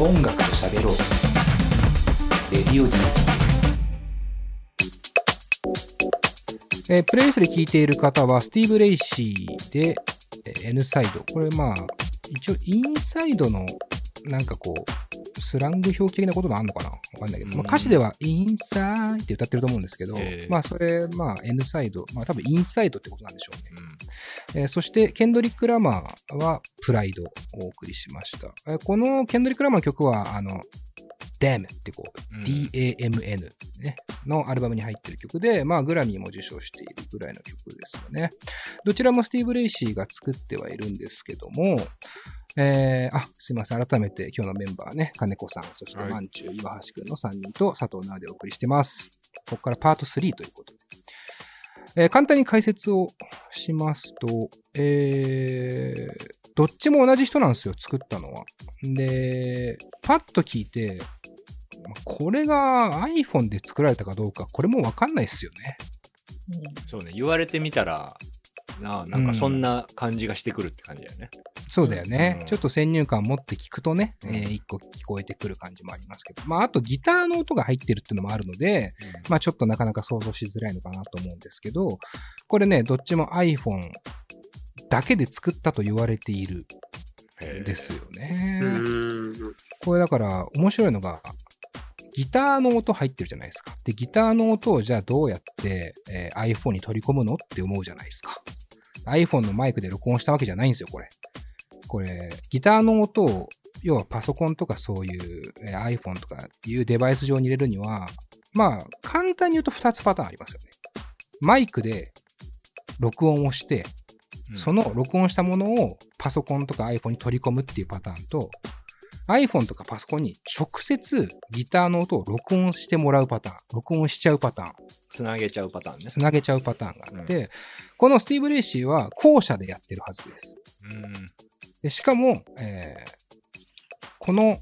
音楽と喋ろうレディオ D えープレイスで聴いている方は、スティーブ・レイシーで、え N サイド。これまあ、一応 inside の、なんかこう、スラング表記的なことがあるのかな？わかんないけど、まあ、歌詞では inside って歌ってると思うんですけど、えーまあそれ、まあ N サイド、まあ多分 inside ってことなんでしょうね。えーそして、ケンドリック・ラマーはプライドをお送りしました。えーこのケンドリック・ラマーの曲は、あの、Damn ってこう、うん D-A-M-N、ね、のアルバムに入ってる曲で、まあ、グラミーも受賞しているぐらいの曲ですよね。どちらもスティーブ・レイシーが作ってはいるんですけども、えー、あ、すいません。改めて今日のメンバーね、金子さん、そしてはいマンチュー、岩橋くんの3人と佐藤直でお送りしてます。ここからパート3ということで。えー簡単に解説をしますと、えー、どっちも同じ人なんですよ、作ったのは。で、パッと聞いて、まあこれが iPhone で作られたかどうか、これもわかんないですよね。そうね、言われてみたら、ななんかそんな感じがしてくるって感じだよね。そうだよね。うんちょっと先入観持って聞くとね、うんえー一個聞こえてくる感じもありますけど。まあ、あとギターの音が入ってるっていうのもあるので、まあちょっとなかなか想像しづらいのかなと思うんですけど、これね、どっちも iPhone だけで作ったと言われているんですよね。うん。これだから面白いのが、ギターの音入ってるじゃないですか。で、ギターの音をじゃあどうやって、えー iPhone に取り込むのって思うじゃないですか。iPhone のマイクで録音したわけじゃないんですよ、これ。これ、ギターの音を、要はパソコンとかそういう、えー iPhone とかいうデバイス上に入れるには、まあ、簡単に言うと2つパターンありますよね。マイクで録音をして、うんその録音したものをパソコンとか iPhone に取り込むっていうパターンと、iPhone とかパソコンに直接ギターの音を録音してもらうパターン、録音しちゃうパターン、つなげちゃうパターンね。つなげちゃうパターンがあって、このスティーブ・レイシーは後者でやってるはずです。うん。でしかも、えーこの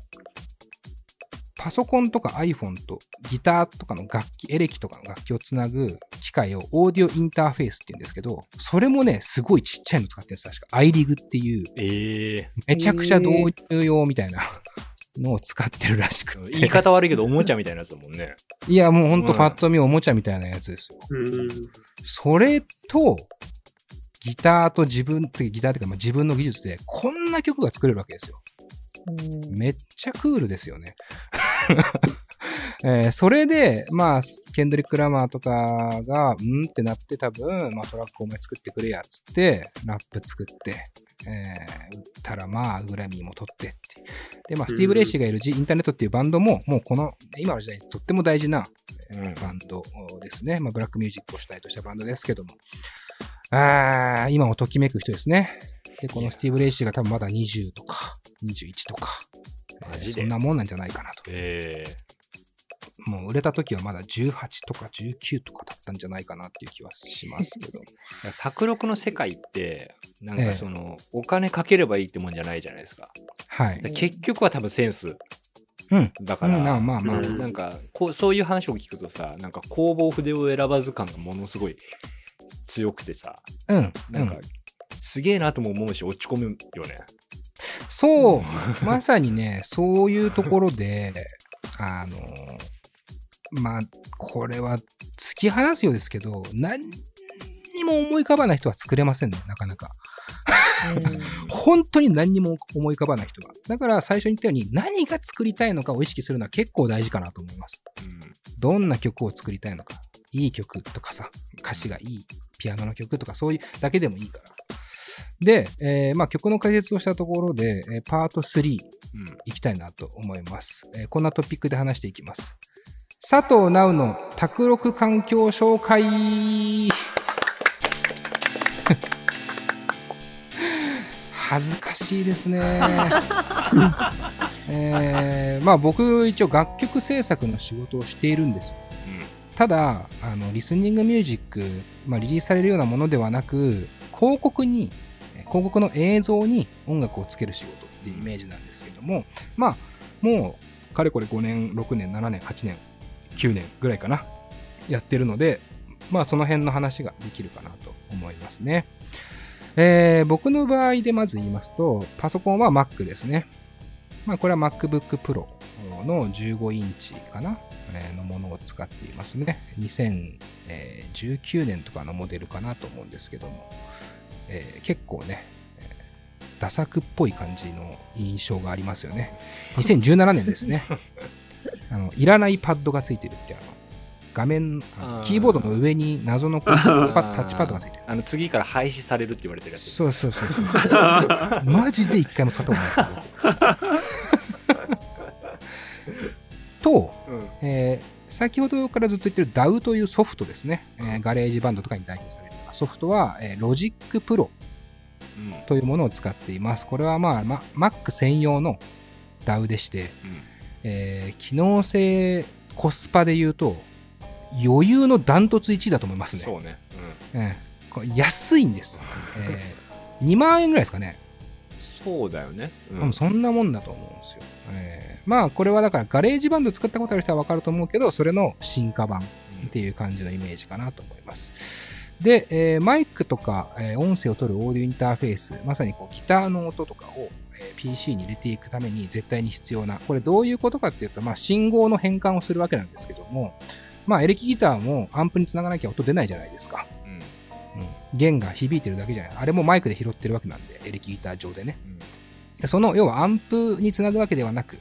パソコンとか iPhone とギターとかの楽器、エレキとかの楽器をつなぐ機械をオーディオインターフェースって言うんですけど、それもね、すごいちっちゃいの使ってるんです。確か iRig っていう、ええめちゃくちゃ導入用みたいな のを使ってるらしくて。言い方悪いけど、おもちゃみたいなやつだもんね。いや、もうほんとうんパッと見おもちゃみたいなやつですよ。うん。それと、ギターと自分、ギターっていうかまあ自分の技術で、こんな曲が作れるわけですよ。めっちゃクールですよね。えーそれで、まあ、ケンドリック・ラマーとかが、うんってなって多分、まあトラックお前作ってくれや、つって、ラップ作って、えー、売ったらまあ、グラミーも取ってって。で、まあ、スティーブ・レイシーがいるインターネットっていうバンドも、もうこの、今の時代にとっても大事な、えーうんバンドですね。まあ、ブラックミュージックを主体としたバンドですけども。あー、今をときめく人ですね。で、このスティーブ・レイシーが多分まだ20とか、21とか、えーそんなもんなんじゃないかなと。ええもう売れた時はまだ18とか19とかだったんじゃないかなっていう気はしますけど。宅録の世界って、なんええかその、お金かければいいってもんじゃないじゃないですか。はい。で結局は多分センスうん。だから、うんまあまあまあ。うんなんかこう、そういう話を聞くとさ、なんか工房筆を選ばず感がものすごい強くてさ、うん。なんか、うんすげえなとも思うし、落ち込むよね。そう、まさにね、そういうところで、あの、まあ、これは突き放すようですけど、何にも思い浮かばない人は作れませんね、なかなか。本当に何にも思い浮かばない人が。だから最初に言ったように、何が作りたいのかを意識するのは結構大事かなと思います。どんな曲を作りたいのか。いい曲とかさ、歌詞がいいピアノの曲とかそういうだけでもいいから。で、えーまあ曲の解説をしたところで、えーパート3うん。いきたいなと思います。えーこんなトピックで話していきます。佐藤直の卓録環境紹介 恥ずかしいですね。えーまあ僕一応楽曲制作の仕事をしているんです。ただ、あの、リスニングミュージック、まあ、リリースされるようなものではなく、広告に、広告の映像に音楽をつける仕事っていうイメージなんですけども、まあ、もう、かれこれ5年、6年、7年、8年、9年ぐらいかな、やってるので、まあ、その辺の話ができるかなと思いますね。えー僕の場合でまず言いますと、パソコンは Mac ですね。まあ、これは MacBook Pro の15インチかな、えーのものを使っていますね。2019年とかのモデルかなと思うんですけども、えー結構ね、えーダサくっぽい感じの印象がありますよね。2017年ですね。あのいらないパッドがついてるって、あの画面、あのあーキーボードの上に謎のタッチパッドがついてる。あの次から廃止されるって言われてるやつ。そうそうそうそう。マジで一回も使ったことないですけど。と、うん。えー先ほどからずっと言ってる DAW というソフトですね。えーガレージバンドとかに代表されるソフトは、えー Logic Pro うん。というものを使っています。これはまあ、ま Mac 専用の DAW でして、えー機能性、コスパで言うと、余裕のダントツ1位だと思いますね。そうね。えーこれ安いんです。えー2万円ぐらいですかね。そうだよね。う多分そんなもんだと思うんですよ。えーまあこれはだからガレージバンド使ったことある人は分かると思うけど、それの進化版っていう感じのイメージかなと思います。で、えーマイクとか、えー音声を取るオーディオインターフェース、まさにこうギターの音とかを、えー PC に入れていくために絶対に必要な、これどういうことかっていうと、まあ信号の変換をするわけなんですけども、まあエレキギターもアンプにつながなきゃ音出ないじゃないですか。弦が響いてるだけじゃない。あれもマイクで拾ってるわけなんで、エレキギター上でね。うん。でその要はアンプにつなぐわけではなく、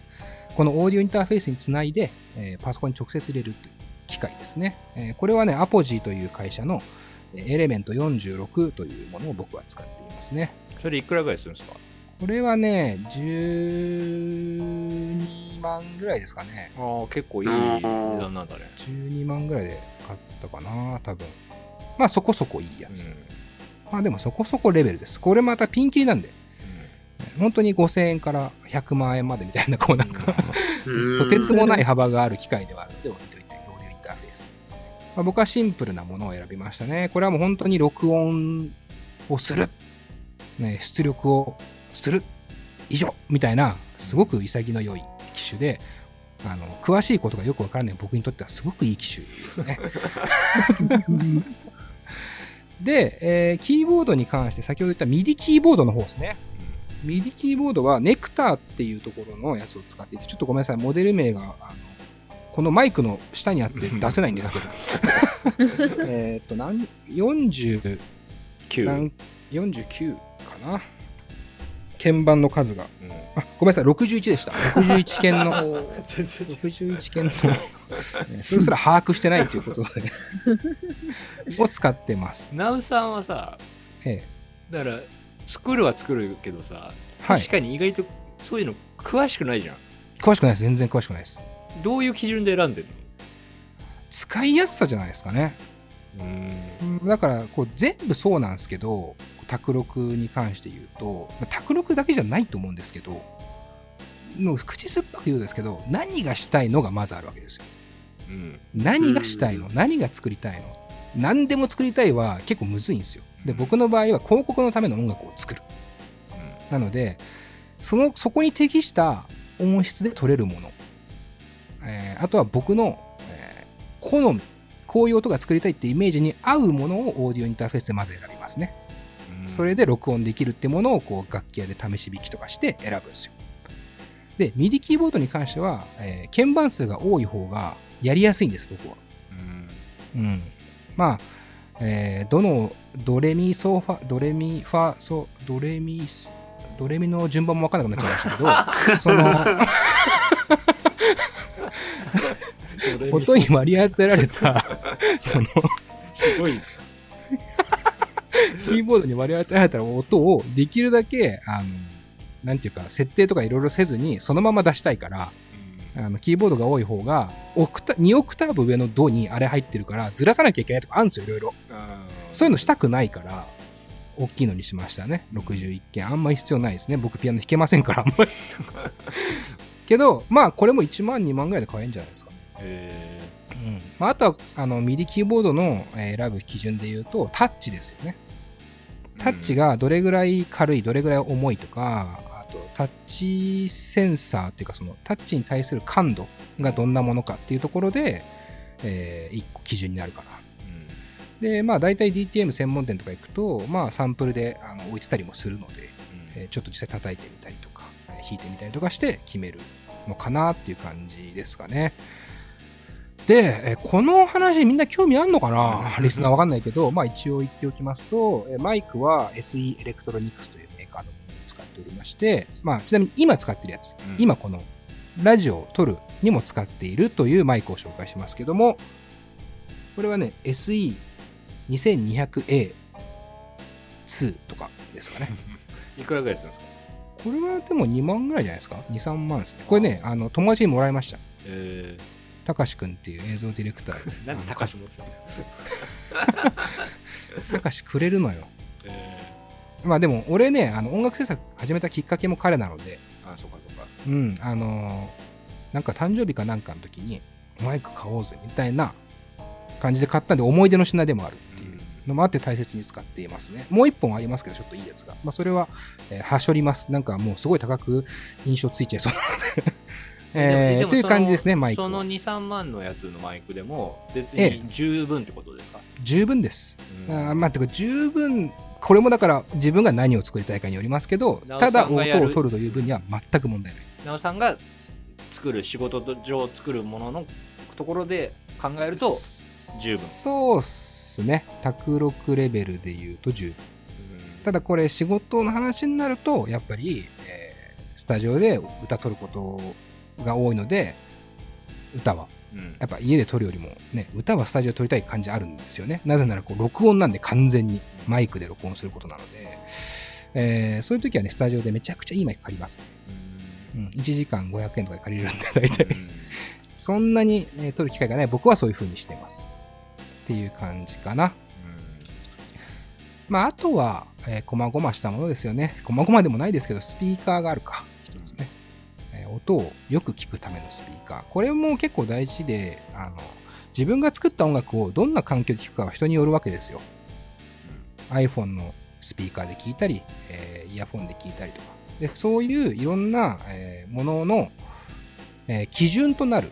このオーディオインターフェースにつないで、えーパソコンに直接入れるという機械ですね。えーこれはね、アポジーという会社のえーエレメント46というものを僕は使っていますね。それいくらぐらいするんですか？これはね、12万ぐらいですかね。ああ、結構いい値段なんだね。12万ぐらいで買ったかな、多分。まあそこそこいいやつ。まあでもそこそこレベルです。これまたピンキリなんで、本当に5000円から100万円までみたいな、こうなんか、とてつもない幅がある機械ではあるので置いといて、オーディオインターフェース。まあ、僕はシンプルなものを選びましたね。これはもう本当に録音をする。ね、出力をする。以上みたいな、すごく潔の良い機種で、あの、詳しいことがよくわからない僕にとってはすごくいい機種ですね。で、えーキーボードに関して先ほど言った MIDI キーボードの方ですね。MIDI キーボードはネクターっていうところのやつを使っていて、ちょっとごめんなさい、モデル名が、あの、このマイクの下にあって出せないんですけど。えっと、何、40、9。何49かな鍵盤の数が。うんあ、ごめんなさい、61でした。61件の、全然違う61件の、えーそれすら把握してないということで、を使ってます。ナウさんはさ、えだから、作るは作るけどさ、はい確かに意外とそういうの詳しくないじゃん。え詳しくないです。全然詳しくないです。どういう基準で選んでる使いやすさじゃないですかね。のうん。うん。だからこう全部そうなんですけど卓録に関して言うとまあ卓録だけじゃないと思うんですけどもう口酸っぱく言うんですけど何がしたいのがまずあるわけですよ。うん。何がしたいの？何が作りたいの？何でも作りたいは結構むずいんですよ。でうん。僕の場合は広告のための音楽を作る。なのでそのそこに適した音質で撮れるもの、えーあとは僕の、えー好みこういう音が作りたいってイメージに合うものをオーディオインターフェースでまず選びますね。うんそれで録音できるってものをこう楽器屋で試し弾きとかして選ぶんですよ。で、MIDI キーボードに関しては、えー鍵盤数が多い方がやりやすいんです、僕は。うんうん。まあ、えーどのドレミソファ、ドレミファソ、ドレミス、ドレミの順番もわからなくなっちゃいましたけど、その、音に割り当てられた、その、ひどい。キーボードに割り当てられた音をできるだけ、あの、なんていうか、設定とかいろいろせずに、そのまま出したいから、あのキーボードが多い方が、オクタ2オクターブ上のドにあれ入ってるから、ずらさなきゃいけないとかあるんですよ、いろいろ。そういうのしたくないから、大きいのにしましたね。61件。あんまり必要ないですね。僕ピアノ弾けませんから、あんまり。けど、まあ、これも1万、2万ぐらいで買えるんじゃないですかうんまあ、あとは、あの、ミディキーボードの、えー選ぶ基準で言うと、タッチですよね。タッチがどれぐらい軽い、どれぐらい重いとか、あと、タッチセンサーっていうか、その、タッチに対する感度がどんなものかっていうところで、え1個基準になるかな。で、まあ、大体 DTM 専門店とか行くと、まあ、サンプルであの置いてたりもするので、えーちょっと実際叩いてみたりとか、えー弾いてみたりとかして決めるのかなっていう感じですかね。で、えこの話みんな興味あんのかな？リスナーわかんないけど、まあ一応言っておきますと、えマイクは SE エレクトロニクスというメーカーのものを使っておりまして、まあちなみに今使ってるやつ、うん今このラジオを撮るにも使っているというマイクを紹介しますけども、これはね、SE2200A2 とかですかね。いくらぐらいするんですか？これはでも2万ぐらいじゃないですか ?2、3万ですね。これね、あの、友達にもらいました。えたかしくんっていう映像ディレクターー、なんであの高橋持ってたのたかしくれるのよ。えまあでも、俺ね、あの音楽制作始めたきっかけも彼なので、ー、あ、そうかそうか。うん、あのーなんか誕生日かなんかの時に、マイク買おうぜみたいな感じで買ったんで、思い出の品でもあるっていうのもあって大切に使っていますね。もう一本ありますけど、ちょっといいやつが。まあ、それは、えー、はしょります。なんかもうすごい高く印象ついちゃいそうなので。えーという感じですね、マイクは。その2、3万のやつのマイクでも、別ええに十分ってことですか、十分です。うんあーまあ、てか十分、これもだから自分が何を作りたいかによりますけど、ただ音を取るという分には全く問題ない。なおさんが作る仕事上作るもののところで考えると十分そうっすね。卓録レベルで言うと十分。うんただこれ仕事の話になると、やっぱり、えースタジオで歌取ることが多いので、歌は。うんやっぱ家で撮るよりもね、歌はスタジオで撮りたい感じあるんですよね。なぜならこう録音なんで完全にマイクで録音することなので、えーそういう時はね、スタジオでめちゃくちゃいいマイク借ります。うん、1時間500円とかで借りれるんで、大体。うんそんなに、えー撮る機会がない僕はそういう風にしてます。っていう感じかな。まあ、あとは、えー、こまごましたものですよね。こまごまでもないですけど、スピーカーがあるか。一つね。えー音をよく聞くためのスピーカー。これも結構大事で、あの、自分が作った音楽をどんな環境で聴くかは人によるわけですよ。iPhone のスピーカーで聞いたり、えーイヤフォンで聞いたりとか。で、そういういろんな、えーものの、えー基準となる、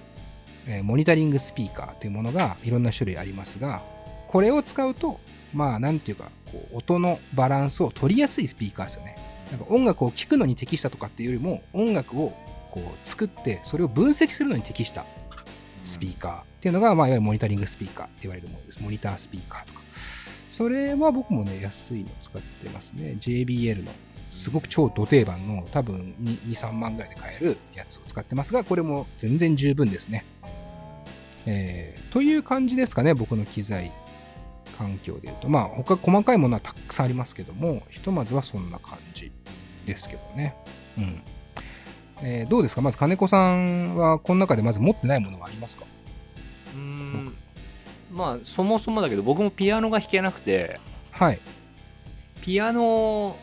えーモニタリングスピーカーというものがいろんな種類ありますが、これを使うと、まあ、なんていうか、こう音のバランスを取りやすいスピーカーですよね。なんか音楽を聴くのに適したとかっていうよりも、音楽をこう作って、それを分析するのに適したスピーカーっていうのが、まあ、いわゆるモニタリングスピーカーって言われるものです。モニタースピーカーとか。それは僕もね、安いの使ってますね。JBL の、すごく超ド定番の、多分2、2 3万ぐらいで買えるやつを使ってますが、これも全然十分ですね。えーという感じですかね、僕の機材環境でいうと。まあ、他細かいものはたくさんありますけども、ひとまずはそんな感じですけどね。うん。えーどうですか？まず金子さんはこの中でまず持ってないものはありますか？うーん。まあそもそもだけど僕もピアノが弾けなくて。はい。ピアノ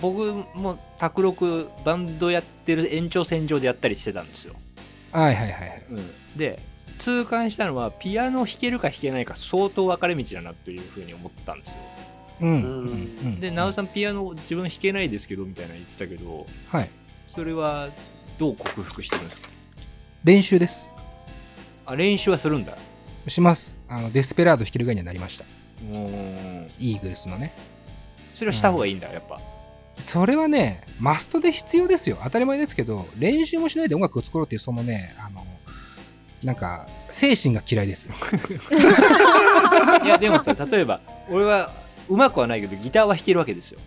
僕も卓録バンドやってる延長線上でやったりしてたんですよ、はいはいはいはい。で痛感したのはピアノ弾けるか弾けないか相当分かれ道だなというふうに思ったんですよ。うん。うん。うん。うん。で直尾さんピアノ自分弾けないですけどみたいな言ってたけどはい。それはどう克服してるんですか？練習です。あ練習はするんだします。あの、デスペラード弾けるぐらいにはなりました。うんイーグルスのね。それはした方がいいんだやっぱそれはね、マストで必要ですよ。当たり前ですけど、練習もしないで音楽を作ろうっていう、そのね、あの、なんか、精神が嫌いです。いやでもさ例えば俺はうまくはないけどギターは弾けるわけですよ、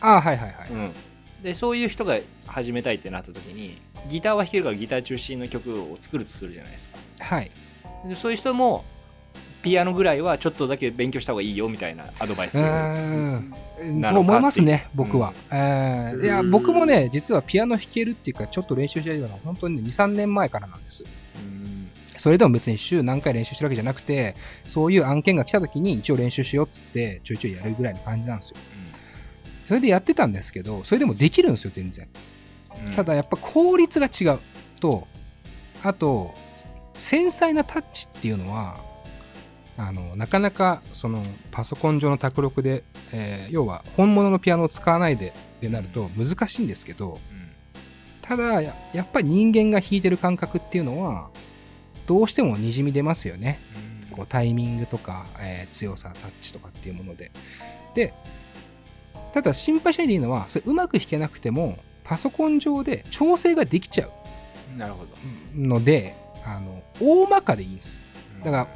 ああ、はいはいはい。うん、でそういう人が始めたいってなった時にギターは弾けるからギター中心の曲を作るとするじゃないですかはい。でそういう人もピアノぐらいはちょっとだけ勉強した方がいいよみたいなアドバイスと思いますね僕は。えーいや、うん僕もね、実はピアノ弾けるっていうか、ちょっと練習してるのは、本当にね、2、3年前からなんです。うんそれでも別に週何回練習してるわけじゃなくて、そういう案件が来た時に一応練習しようっつって、ちょいちょいやるぐらいの感じなんですよ。それでやってたんですけど、それでもできるんですよ、全然。うんただやっぱ効率が違うと、あと、繊細なタッチっていうのは、あの、なかなか、その、パソコン上の卓録で、えー要は、本物のピアノを使わないで、ってなると難しいんですけど、ただや、やっぱり人間が弾いてる感覚っていうのは、どうしても滲み出ますよね。こうタイミングとか、えー強さ、タッチとかっていうもので。で、ただ心配しないでいいのは、それうまく弾けなくても、パソコン上で調整ができちゃなるほど。うので、あの、大まかでいいんです。だか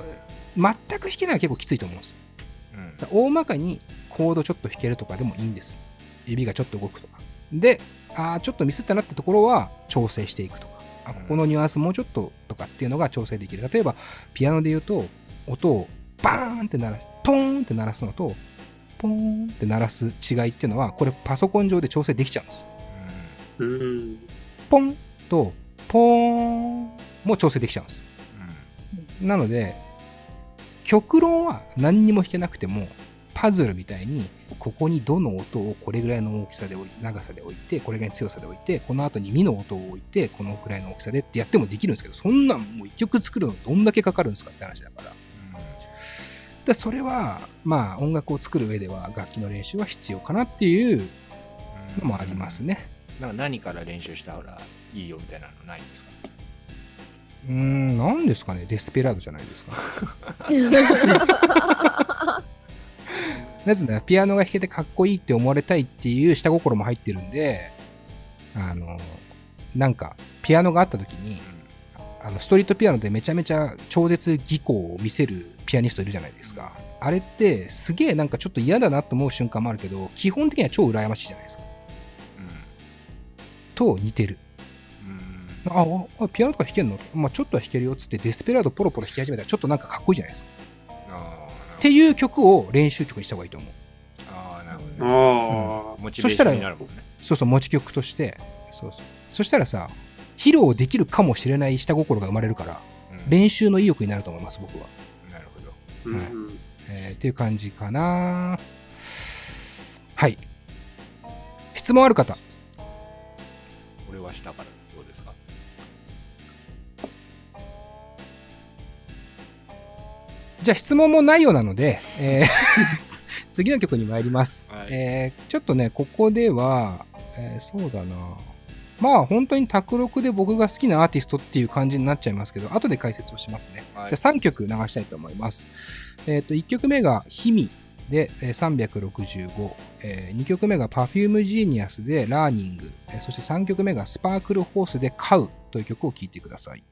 ら、全く弾けないは結構きついと思うんです。うん、大まかにコードちょっと弾けるとかでもいいんです。指がちょっと動くとか。で、あーちょっとミスったなってところは調整していくとか。あここのニュアンスもうちょっととかっていうのが調整できる。例えば、ピアノで言うと、音をバーンって鳴らす、ポーンって鳴らすのと、ポーンって鳴らす違いっていうのは、これパソコン上で調整できちゃうんです。うん。ポンと、ポーンも調整できちゃうんです。なので、極論は何にも弾けなくても、パズルみたいに、ここにどの音をこれぐらいの大きさで長さで置いて、これぐらいの強さで置いて、この後にミの音を置いて、このくらいの大きさでってやってもできるんですけど、そんなんもう一曲作るのどんだけかかるんですかって話だから。でそれは、まあ音楽を作る上では楽器の練習は必要かなっていうのもありますね。なんか何から練習したらいいよみたいなのないんですか？うーん、なんですかね、デスペラードじゃないですか。なぜなら、ピアノが弾けてかっこいいって思われたいっていう下心も入ってるんで、あの、なんか、ピアノがあった時に、あの、ストリートピアノでめちゃめちゃ超絶技巧を見せるピアニストいるじゃないですか。あれって、すげえなんかちょっと嫌だなと思う瞬間もあるけど、基本的には超羨ましいじゃないですか。と似てる。うんあ、ああピアノとか弾けんの？まあちょっとは弾けるよっつってデスペラードポロポロ弾き始めたらちょっとなんかかっこいいじゃないですか。あっていう曲を練習曲にした方がいいと思う。あーなるほどねああ。モチベーションになるもんねそうそう、持ち曲として。そうそう。そしたらさ、披露できるかもしれない下心が生まれるから、うん練習の意欲になると思います、僕は。なるほどうん。えーっていう感じかな。はい。質問ある方。俺はしたからどうですか？じゃあ質問もないようなので、えー 次の曲に参ります。はいえーちょっとね、ここでは、えーそうだな。まあ本当に卓録で僕が好きなアーティストっていう感じになっちゃいますけど、後で解説をしますね。はいじゃあ3曲流したいと思います。えっ、と、1曲目がヒミでえー365、え2曲目が Perfume Genius でラーニング、えーそして3曲目がスパークルホースでカウという曲を聴いてください。